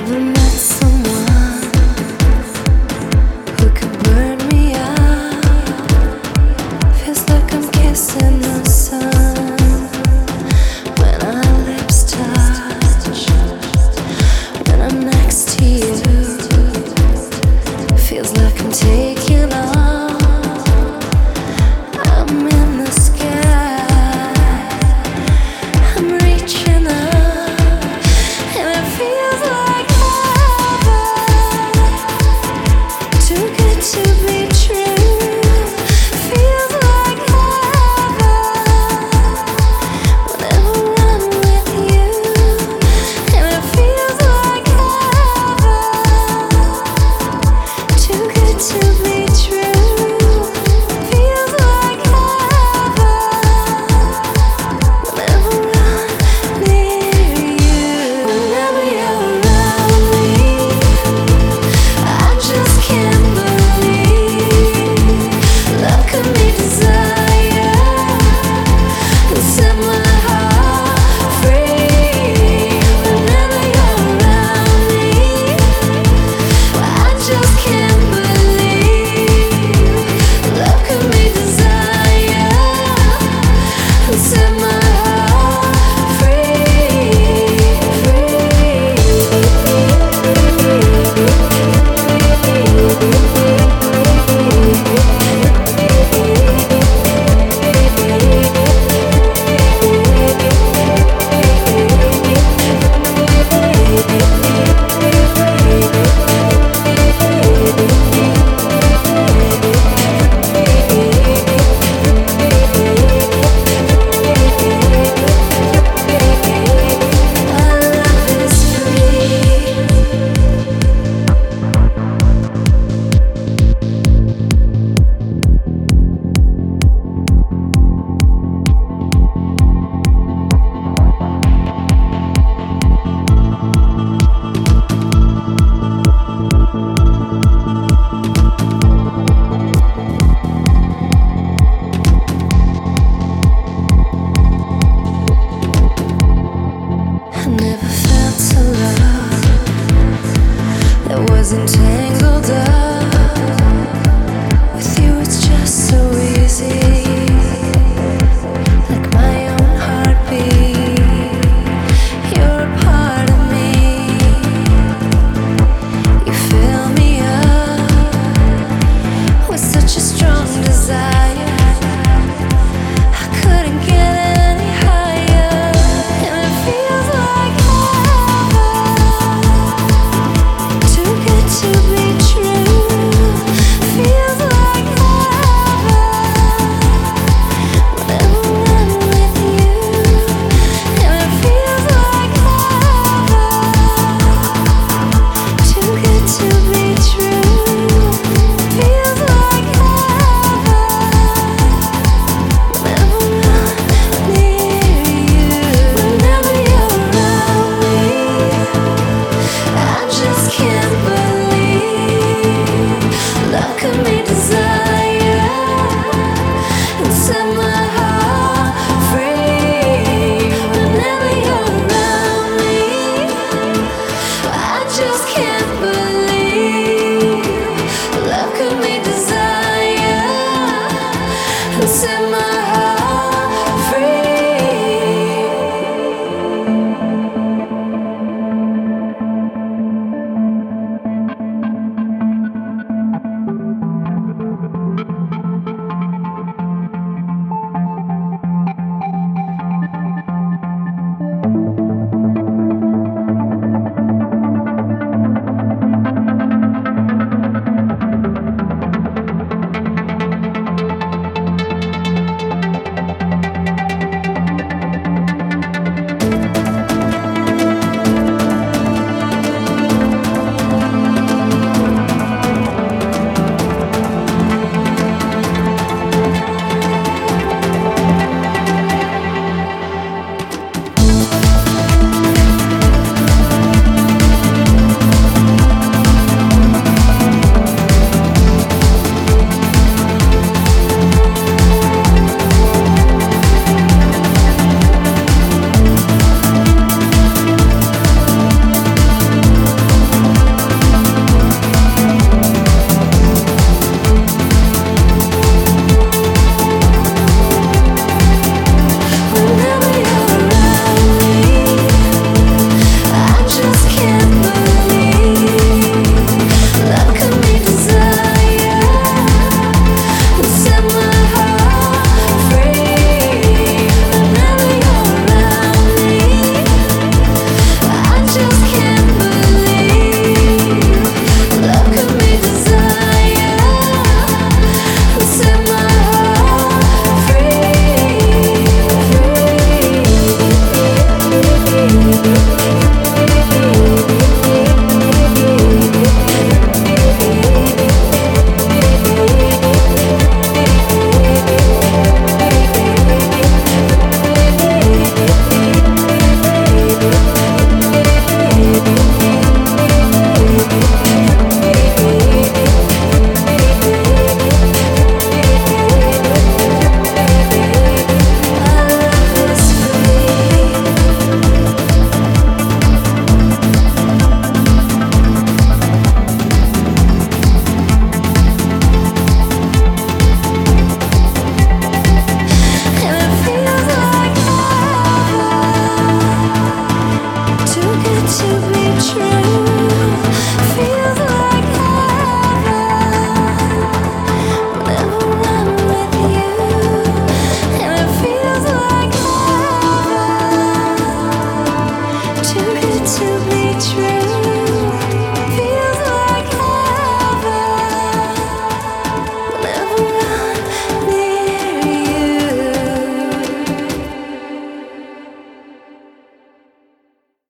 never miss. true.